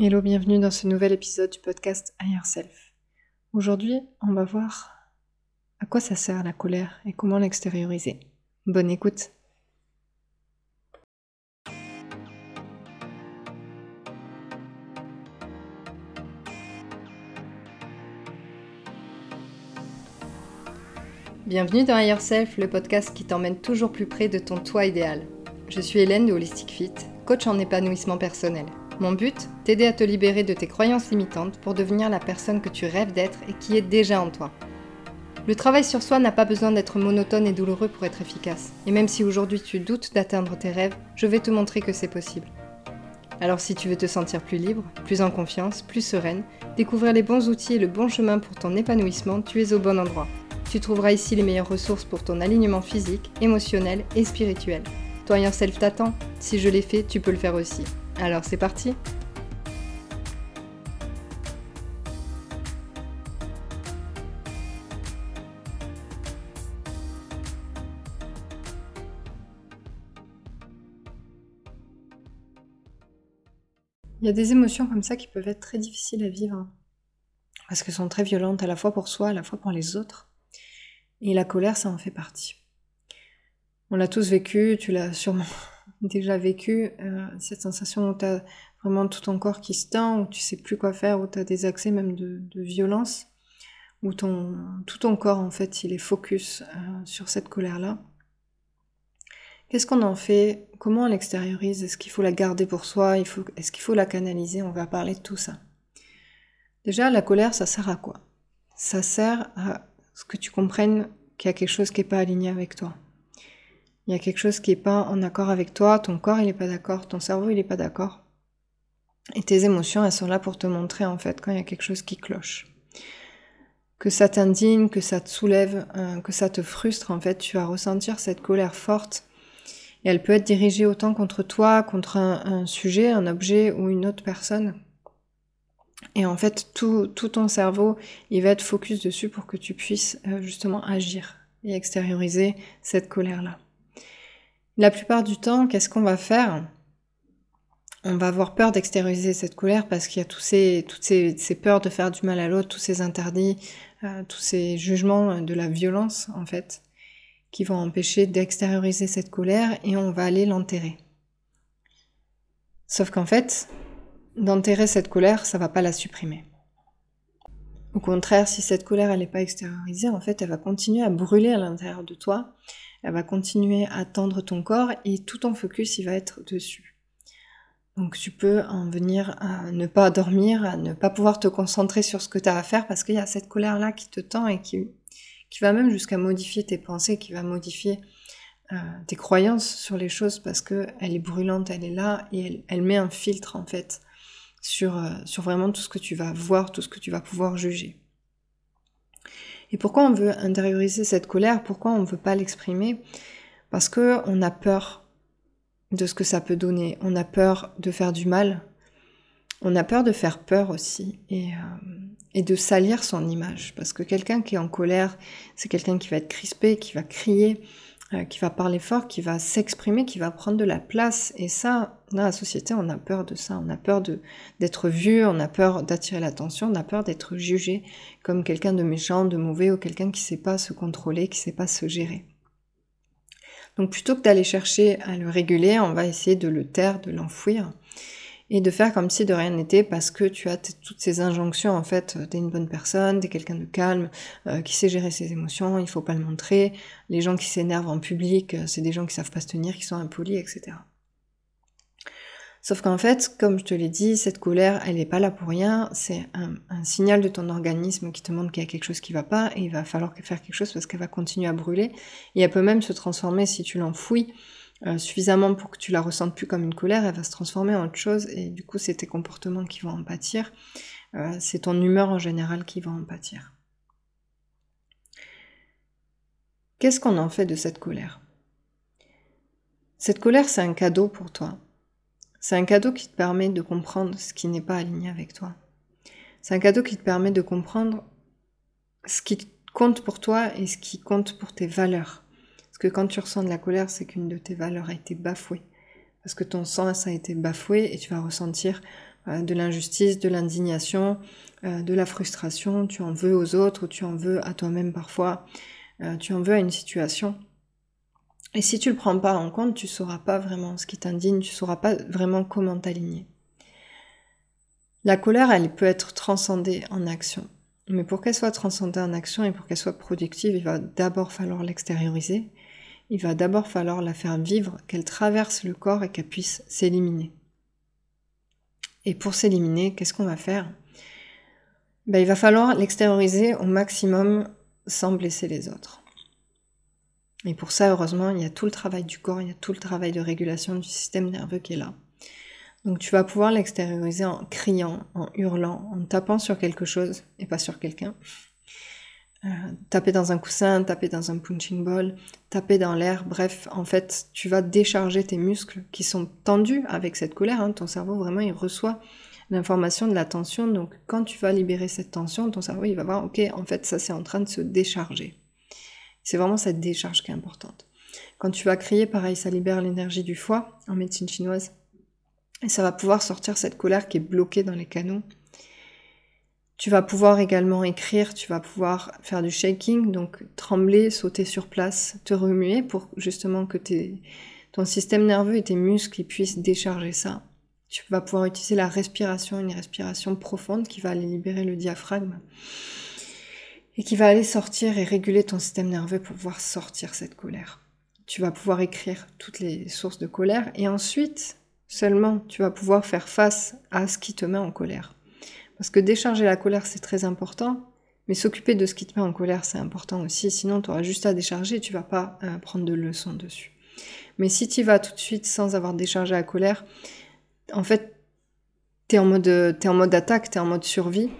Hello, bienvenue dans ce nouvel épisode du podcast Higher Self. Aujourd'hui, on va voir à quoi ça sert la colère et comment l'extérioriser. Bonne écoute. Bienvenue dans Higher Self, le podcast qui t'emmène toujours plus près de ton toi idéal. Je suis Hélène de Holistic Fit, coach en épanouissement personnel. Mon but, t'aider à te libérer de tes croyances limitantes pour devenir la personne que tu rêves d'être et qui est déjà en toi. Le travail sur soi n'a pas besoin d'être monotone et douloureux pour être efficace. Et même si aujourd'hui tu doutes d'atteindre tes rêves, je vais te montrer que c'est possible. Alors si tu veux te sentir plus libre, plus en confiance, plus sereine, découvrir les bons outils et le bon chemin pour ton épanouissement, tu es au bon endroit. Tu trouveras ici les meilleures ressources pour ton alignement physique, émotionnel et spirituel. Toi, self t'attend. Si je l'ai fait, tu peux le faire aussi. Alors c'est parti Il y a des émotions comme ça qui peuvent être très difficiles à vivre parce qu'elles sont très violentes à la fois pour soi, à la fois pour les autres. Et la colère, ça en fait partie. On l'a tous vécu, tu l'as sûrement déjà vécu euh, cette sensation où tu as vraiment tout ton corps qui se tend, où tu sais plus quoi faire, où tu as des accès même de, violence, où ton, tout ton corps en fait il est focus euh, sur cette colère-là. Qu'est-ce qu'on en fait? Comment on l'extériorise? Est-ce qu'il faut la garder pour soi? Est-ce qu'il faut la canaliser? On va parler de tout ça. Déjà, la colère, ça sert à quoi? Ça sert à ce que tu comprennes qu'il y a quelque chose qui n'est pas aligné avec toi il y a quelque chose qui n'est pas en accord avec toi, ton corps il n'est pas d'accord, ton cerveau il n'est pas d'accord. Et tes émotions, elles sont là pour te montrer en fait quand il y a quelque chose qui cloche. Que ça t'indigne, que ça te soulève, euh, que ça te frustre, en fait, tu vas ressentir cette colère forte. Et elle peut être dirigée autant contre toi, contre un, sujet, un objet ou une autre personne. Et en fait, tout, ton cerveau, il va être focus dessus pour que tu puisses euh, justement agir et extérioriser cette colère-là. La plupart du temps, qu'est-ce qu'on va faire? On va avoir peur d'extérioriser cette colère parce qu'il y a toutes ces, peurs de faire du mal à l'autre, tous ces interdits, euh, tous ces jugements de la violence en fait, qui vont empêcher d'extérioriser cette colère et on va aller l'enterrer. Sauf qu'en fait, d'enterrer cette colère, ça va pas la supprimer. Au contraire, si cette colère n'est pas extériorisée, en fait, elle va continuer à brûler à l'intérieur de toi elle va continuer à tendre ton corps et tout ton focus il va être dessus. Donc tu peux en venir à ne pas dormir, à ne pas pouvoir te concentrer sur ce que tu as à faire parce qu'il y a cette colère-là qui te tend et qui, va même jusqu'à modifier tes pensées, qui va modifier euh, tes croyances sur les choses parce qu'elle est brûlante, elle est là et elle, elle met un filtre en fait sur, euh, sur vraiment tout ce que tu vas voir, tout ce que tu vas pouvoir juger. Et pourquoi on veut intérioriser cette colère? Pourquoi on ne veut pas l'exprimer? Parce que on a peur de ce que ça peut donner. On a peur de faire du mal. On a peur de faire peur aussi et, euh, et de salir son image. Parce que quelqu'un qui est en colère, c'est quelqu'un qui va être crispé, qui va crier, euh, qui va parler fort, qui va s'exprimer, qui va prendre de la place. Et ça, dans la société, on a peur de ça. On a peur d'être vu, on a peur d'attirer l'attention, on a peur d'être jugé comme quelqu'un de méchant, de mauvais ou quelqu'un qui sait pas se contrôler, qui sait pas se gérer. Donc plutôt que d'aller chercher à le réguler, on va essayer de le taire, de l'enfouir et de faire comme si de rien n'était parce que tu as toutes ces injonctions en fait t'es une bonne personne t'es quelqu'un de calme euh, qui sait gérer ses émotions il faut pas le montrer les gens qui s'énervent en public euh, c'est des gens qui savent pas se tenir qui sont impolis etc Sauf qu'en fait, comme je te l'ai dit, cette colère, elle n'est pas là pour rien. C'est un, un, signal de ton organisme qui te montre qu'il y a quelque chose qui va pas et il va falloir faire quelque chose parce qu'elle va continuer à brûler. Et elle peut même se transformer si tu l'enfouis euh, suffisamment pour que tu la ressentes plus comme une colère, elle va se transformer en autre chose et du coup c'est tes comportements qui vont en pâtir, euh, c'est ton humeur en général qui va en pâtir. Qu'est-ce qu'on en fait de cette colère? Cette colère c'est un cadeau pour toi. C'est un cadeau qui te permet de comprendre ce qui n'est pas aligné avec toi. C'est un cadeau qui te permet de comprendre ce qui compte pour toi et ce qui compte pour tes valeurs. Parce que quand tu ressens de la colère, c'est qu'une de tes valeurs a été bafouée. Parce que ton sens a été bafoué et tu vas ressentir euh, de l'injustice, de l'indignation, euh, de la frustration, tu en veux aux autres, tu en veux à toi-même parfois, euh, tu en veux à une situation. Et si tu le prends pas en compte, tu sauras pas vraiment ce qui t'indigne, tu sauras pas vraiment comment t'aligner. La colère, elle peut être transcendée en action. Mais pour qu'elle soit transcendée en action et pour qu'elle soit productive, il va d'abord falloir l'extérioriser. Il va d'abord falloir la faire vivre, qu'elle traverse le corps et qu'elle puisse s'éliminer. Et pour s'éliminer, qu'est-ce qu'on va faire? Ben, Il va falloir l'extérioriser au maximum sans blesser les autres. Et pour ça, heureusement, il y a tout le travail du corps, il y a tout le travail de régulation du système nerveux qui est là. Donc tu vas pouvoir l'extérioriser en criant, en hurlant, en tapant sur quelque chose et pas sur quelqu'un. Euh, taper dans un coussin, taper dans un punching ball, taper dans l'air, bref, en fait, tu vas décharger tes muscles qui sont tendus avec cette colère. Hein. Ton cerveau, vraiment, il reçoit l'information de la tension. Donc, quand tu vas libérer cette tension, ton cerveau, il va voir, ok, en fait, ça, c'est en train de se décharger. C'est vraiment cette décharge qui est importante. Quand tu vas crier, pareil, ça libère l'énergie du foie en médecine chinoise. Et ça va pouvoir sortir cette colère qui est bloquée dans les canaux tu vas pouvoir également écrire, tu vas pouvoir faire du shaking, donc trembler, sauter sur place, te remuer pour justement que ton système nerveux et tes muscles puissent décharger ça. Tu vas pouvoir utiliser la respiration, une respiration profonde qui va aller libérer le diaphragme et qui va aller sortir et réguler ton système nerveux pour pouvoir sortir cette colère. Tu vas pouvoir écrire toutes les sources de colère et ensuite seulement tu vas pouvoir faire face à ce qui te met en colère. Parce que décharger la colère, c'est très important, mais s'occuper de ce qui te met en colère, c'est important aussi. Sinon, tu auras juste à décharger et tu vas pas euh, prendre de leçons dessus. Mais si tu vas tout de suite sans avoir déchargé la colère, en fait, tu es en mode, en mode attaque, tu es en mode survie.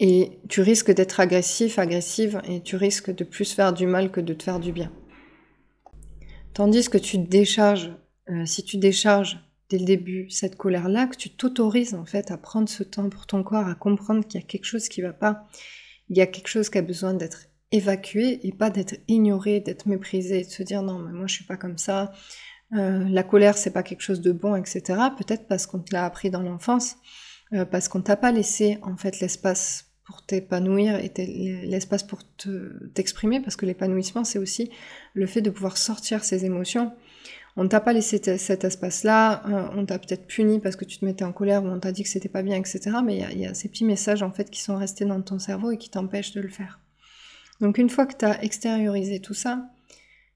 Et tu risques d'être agressif, agressive, et tu risques de plus faire du mal que de te faire du bien. Tandis que tu décharges, euh, si tu décharges dès le début cette colère-là, que tu t'autorises en fait à prendre ce temps pour ton corps, à comprendre qu'il y a quelque chose qui va pas, il y a quelque chose qui a besoin d'être évacué et pas d'être ignoré, d'être méprisé, de se dire non mais moi je suis pas comme ça, euh, la colère c'est pas quelque chose de bon, etc. Peut-être parce qu'on te l'a appris dans l'enfance, euh, parce qu'on t'a pas laissé en fait l'espace pour t'épanouir et l'espace pour t'exprimer, parce que l'épanouissement c'est aussi le fait de pouvoir sortir ses émotions on t'a pas laissé cet espace-là, euh, on t'a peut-être puni parce que tu te mettais en colère ou on t'a dit que c'était pas bien, etc. Mais il y, a ces petits messages en fait qui sont restés dans ton cerveau et qui t'empêchent de le faire. Donc une fois que tu as extériorisé tout ça,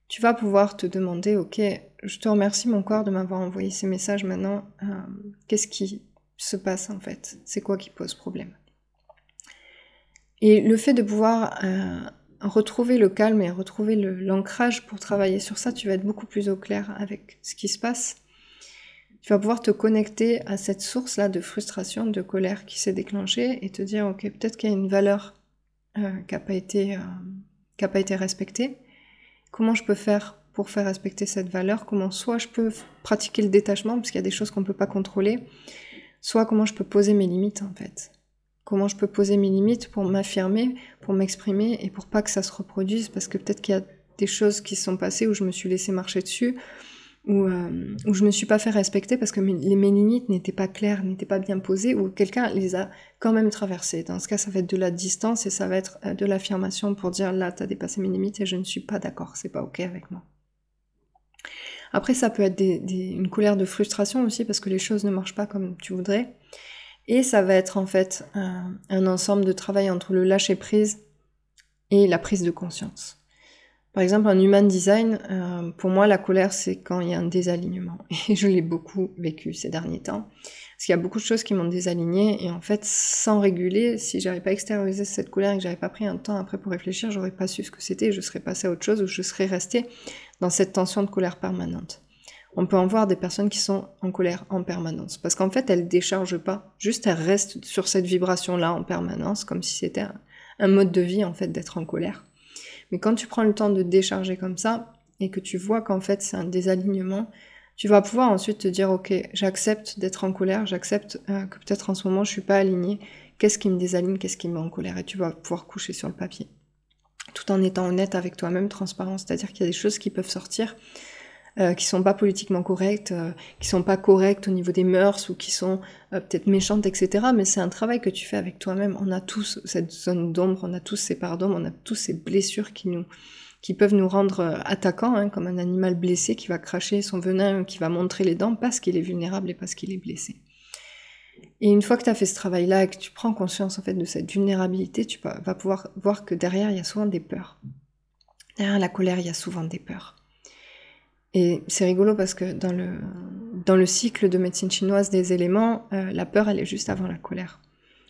tu vas pouvoir te demander, ok, je te remercie mon corps de m'avoir envoyé ces messages maintenant, euh, qu'est-ce qui se passe en fait? C'est quoi qui pose problème? Et le fait de pouvoir euh, retrouver le calme et retrouver l'ancrage pour travailler sur ça, tu vas être beaucoup plus au clair avec ce qui se passe. Tu vas pouvoir te connecter à cette source-là de frustration, de colère qui s'est déclenchée et te dire, ok, peut-être qu'il y a une valeur euh, qui n'a pas, euh, pas été respectée. Comment je peux faire pour faire respecter cette valeur? Comment soit je peux pratiquer le détachement, parce qu'il y a des choses qu'on ne peut pas contrôler, soit comment je peux poser mes limites en fait comment je peux poser mes limites pour m'affirmer, pour m'exprimer et pour pas que ça se reproduise parce que peut-être qu'il y a des choses qui se sont passées où je me suis laissé marcher dessus ou euh, où je me suis pas fait respecter parce que mes, mes limites n'étaient pas claires, n'étaient pas bien posées ou quelqu'un les a quand même traversées. Dans ce cas, ça va être de la distance et ça va être euh, de l'affirmation pour dire là, tu as dépassé mes limites et je ne suis pas d'accord, c'est pas ok avec moi. Après, ça peut être une colère de frustration aussi parce que les choses ne marchent pas comme tu voudrais. Et ça va être en fait un, ensemble de travail entre le lâcher prise et la prise de conscience. Par exemple, en human design, euh, pour moi, la colère, c'est quand il y a un désalignement. Et je l'ai beaucoup vécu ces derniers temps. Parce qu'il y a beaucoup de choses qui m'ont désaligné. Et en fait, sans réguler, si j'avais pas extériorisé cette colère et que j'avais pas pris un temps après pour réfléchir, j'aurais pas su ce que c'était. Je serais passé à autre chose ou je serais resté dans cette tension de colère permanente on peut en voir des personnes qui sont en colère en permanence. Parce qu'en fait, elles déchargent pas, juste elles restent sur cette vibration-là en permanence, comme si c'était un, mode de vie, en fait, d'être en colère. Mais quand tu prends le temps de décharger comme ça, et que tu vois qu'en fait c'est un désalignement, tu vas pouvoir ensuite te dire, ok, j'accepte d'être en colère, j'accepte euh, que peut-être en ce moment je suis pas alignée, qu'est-ce qui me désaligne, qu'est-ce qui me met en colère, et tu vas pouvoir coucher sur le papier. Tout en étant honnête avec toi-même, transparent, c'est-à-dire qu'il y a des choses qui peuvent sortir euh, qui sont pas politiquement correctes, euh, qui sont pas correctes au niveau des mœurs ou qui sont euh, peut-être méchantes, etc. Mais c'est un travail que tu fais avec toi-même. On a tous cette zone d'ombre, on a tous ces parts d'ombre, on a tous ces blessures qui nous qui peuvent nous rendre euh, attaquants, hein, comme un animal blessé qui va cracher son venin, qui va montrer les dents parce qu'il est vulnérable et parce qu'il est blessé. Et une fois que tu as fait ce travail-là et que tu prends conscience en fait de cette vulnérabilité, tu vas pouvoir voir que derrière, il y a souvent des peurs. Derrière la colère, il y a souvent des peurs. Et c'est rigolo parce que dans le, dans le cycle de médecine chinoise des éléments, euh, la peur, elle est juste avant la colère.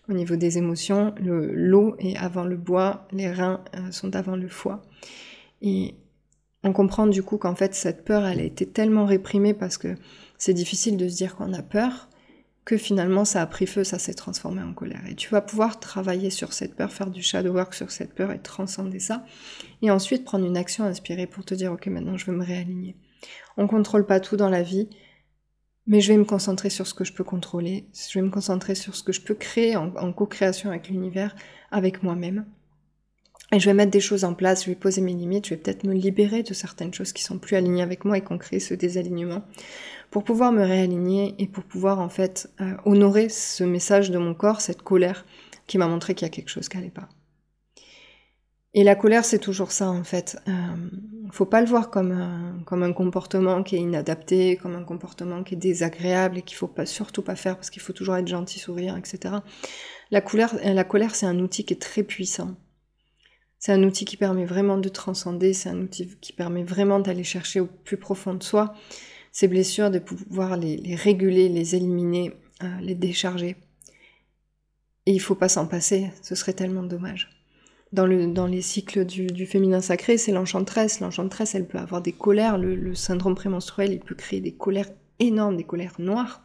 Au niveau des émotions, l'eau est avant le bois, les reins euh, sont avant le foie. Et on comprend du coup qu'en fait cette peur, elle a été tellement réprimée parce que c'est difficile de se dire qu'on a peur, que finalement ça a pris feu, ça s'est transformé en colère. Et tu vas pouvoir travailler sur cette peur, faire du shadow work sur cette peur et transcender ça. Et ensuite prendre une action inspirée pour te dire ok maintenant je veux me réaligner. On contrôle pas tout dans la vie, mais je vais me concentrer sur ce que je peux contrôler, je vais me concentrer sur ce que je peux créer en, co-création avec l'univers, avec moi-même. Et je vais mettre des choses en place, je vais poser mes limites, je vais peut-être me libérer de certaines choses qui sont plus alignées avec moi et qu'on crée ce désalignement pour pouvoir me réaligner et pour pouvoir en fait euh, honorer ce message de mon corps, cette colère qui m'a montré qu'il y a quelque chose qui n'allait pas. Et la colère, c'est toujours ça en fait. Euh, faut pas le voir comme un, comportement qui est inadapté, comme un comportement qui est désagréable et qu'il faut pas surtout pas faire parce qu'il faut toujours être gentil, sourire, etc. La, colère, la colère, c'est un outil qui est très puissant. C'est un outil qui permet vraiment de transcender, c'est un outil qui permet vraiment d'aller chercher au plus profond de soi ces blessures, de pouvoir les, réguler, les éliminer, euh, les décharger. Et il faut pas s'en passer, ce serait tellement dommage. Dans, le, dans les cycles du, féminin sacré, c'est l'enchantresse. L'enchantresse, elle peut avoir des colères. Le, le syndrome prémenstruel, il peut créer des colères énormes, des colères noires.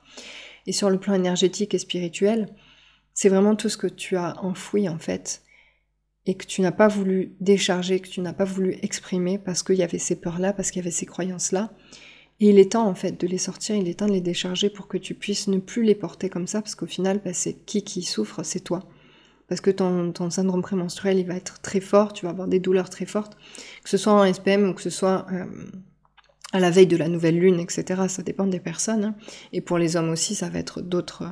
Et sur le plan énergétique et spirituel, c'est vraiment tout ce que tu as enfoui en fait et que tu n'as pas voulu décharger, que tu n'as pas voulu exprimer parce qu'il y avait ces peurs-là, parce qu'il y avait ces croyances-là. Et il est temps en fait de les sortir, il est temps de les décharger pour que tu puisses ne plus les porter comme ça, parce qu'au final, bah, c'est qui qui souffre, c'est toi. Parce que ton, syndrome prémenstruel, il va être très fort, tu vas avoir des douleurs très fortes, que ce soit en SPM ou que ce soit euh, à la veille de la nouvelle lune, etc. Ça dépend des personnes. Hein. Et pour les hommes aussi, ça va être d'autres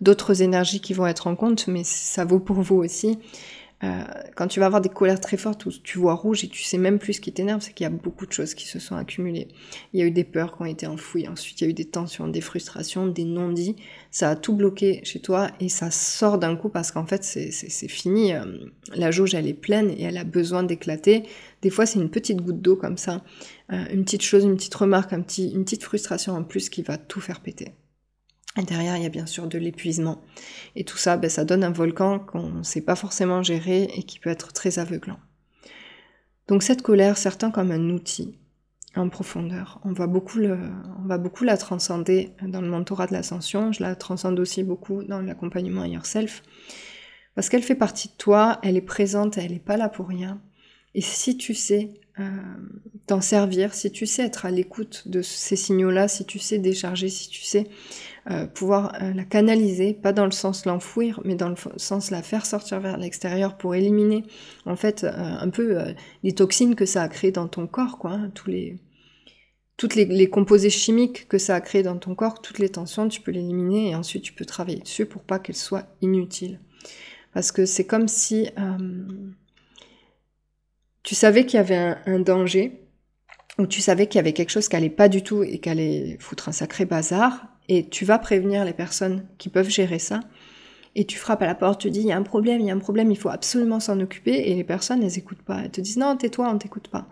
d'autres énergies qui vont être en compte, mais ça vaut pour vous aussi. Euh, quand tu vas avoir des colères très fortes où tu vois rouge et tu sais même plus ce qui t'énerve, c'est qu'il y a beaucoup de choses qui se sont accumulées. Il y a eu des peurs qui ont été enfouies, ensuite il y a eu des tensions, des frustrations, des non-dits. Ça a tout bloqué chez toi et ça sort d'un coup parce qu'en fait c'est fini. Euh, la jauge elle est pleine et elle a besoin d'éclater. Des fois c'est une petite goutte d'eau comme ça, euh, une petite chose, une petite remarque, un petit, une petite frustration en plus qui va tout faire péter. Derrière, il y a bien sûr de l'épuisement. Et tout ça, ben, ça donne un volcan qu'on ne sait pas forcément gérer et qui peut être très aveuglant. Donc cette colère, certains comme un outil en profondeur. On va beaucoup, le, on va beaucoup la transcender dans le mentorat de l'ascension. Je la transcende aussi beaucoup dans l'accompagnement à yourself. Parce qu'elle fait partie de toi, elle est présente, elle n'est pas là pour rien. Et si tu sais euh, t'en servir, si tu sais être à l'écoute de ces signaux-là, si tu sais décharger, si tu sais euh, pouvoir euh, la canaliser, pas dans le sens l'enfouir, mais dans le sens la faire sortir vers l'extérieur pour éliminer en fait un peu les toxines que ça a créé dans ton corps, quoi, hein, tous les toutes les, composés chimiques que ça a créé dans ton corps, toutes les tensions, tu peux l'éliminer et ensuite tu peux travailler dessus pour pas qu'elles soient inutiles. Parce que c'est comme si tu savais qu'il y avait un, danger, ou tu savais qu'il y avait quelque chose qui allait pas du tout et qui allait foutre un sacré bazar, et tu vas prévenir les personnes qui peuvent gérer ça. Et tu frappes à la porte, tu dis il y a un problème, il y a un problème, il faut absolument s'en occuper. Et les personnes, elles écoutent pas. Elles te disent non, tais-toi, on t'écoute pas.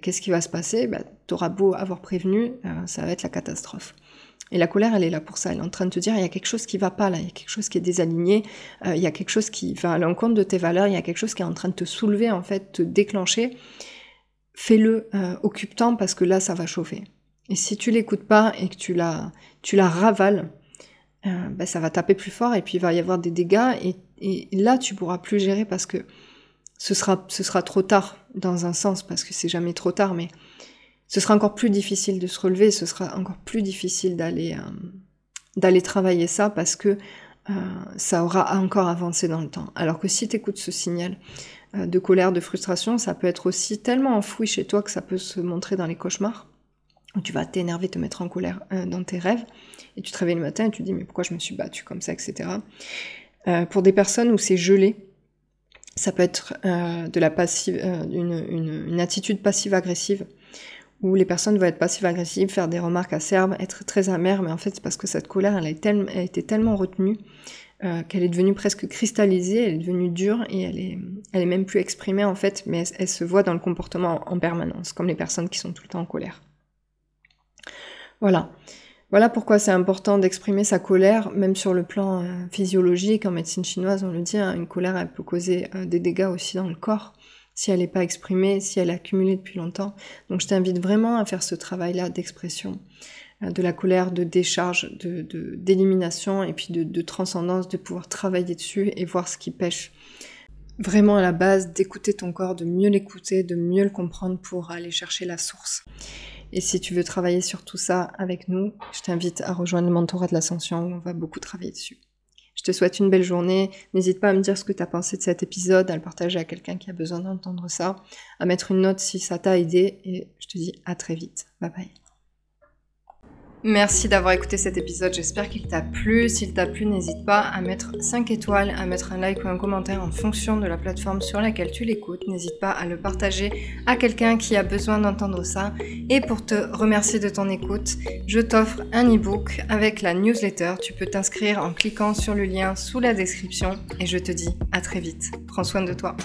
Qu'est-ce qui va se passer? Ben, Tu auras beau avoir prévenu, euh, ça va être la catastrophe. Et la colère, elle est là pour ça. Elle est en train de te dire, il y a quelque chose qui va pas là, il y a quelque chose qui est désaligné, euh, il y a quelque chose qui va à l'encontre de tes valeurs, il y a quelque chose qui est en train de te soulever, en fait, te déclencher. Fais-le, euh, occupe-toi parce que là, ça va chauffer. Et si tu l'écoutes pas et que tu la, tu la ravales, euh, ben ça va taper plus fort et puis il va y avoir des dégâts et, et, là tu pourras plus gérer parce que ce sera, trop tard dans un sens parce que c'est jamais trop tard, mais ce sera encore plus difficile de se relever, ce sera encore plus difficile d'aller euh, travailler ça parce que euh, ça aura encore avancé dans le temps. Alors que si tu écoutes ce signal de colère, de frustration, ça peut être aussi tellement enfoui chez toi que ça peut se montrer dans les cauchemars où tu vas t'énerver, te mettre en colère euh, dans tes rêves, et tu te réveilles le matin et tu te dis mais pourquoi je me suis battue comme ça, etc. Euh, pour des personnes où c'est gelé, ça peut être euh, de la passive, une, attitude passive-agressive, où les personnes vont être passives-agressives, faire des remarques acerbes, être très amères, mais en fait c'est parce que cette colère, elle, a été tellement retenue qu'elle est devenue presque cristallisée, elle est devenue dure et elle est, elle est même plus exprimée en fait, mais elle se voit dans le comportement en permanence, comme les personnes qui sont tout le temps en colère. Voilà. Voilà pourquoi c'est important d'exprimer sa colère, même sur le plan euh, physiologique. En médecine chinoise, on le dit, hein, une colère, elle peut causer euh, des dégâts aussi dans le corps, si elle n'est pas exprimée, si elle est accumulée depuis longtemps. Donc je t'invite vraiment à faire ce travail-là d'expression euh, de la colère, de décharge, de, d'élimination et puis de, de transcendance, de pouvoir travailler dessus et voir ce qui pêche. Vraiment à la base, d'écouter ton corps, de mieux l'écouter, de mieux le comprendre pour aller chercher la source. Et si tu veux travailler sur tout ça avec nous, je t'invite à rejoindre le mentorat de l'ascension où on va beaucoup travailler dessus. Je te souhaite une belle journée. N'hésite pas à me dire ce que tu as pensé de cet épisode, à le partager à quelqu'un qui a besoin d'entendre ça, à mettre une note si ça t'a aidé et je te dis à très vite. Bye bye. Merci d'avoir écouté cet épisode, j'espère qu'il t'a plu. S'il t'a plu, n'hésite pas à mettre 5 étoiles, à mettre un like ou un commentaire en fonction de la plateforme sur laquelle tu l'écoutes. N'hésite pas à le partager à quelqu'un qui a besoin d'entendre ça. Et pour te remercier de ton écoute, je t'offre un e-book avec la newsletter. Tu peux t'inscrire en cliquant sur le lien sous la description et je te dis à très vite. Prends soin de toi.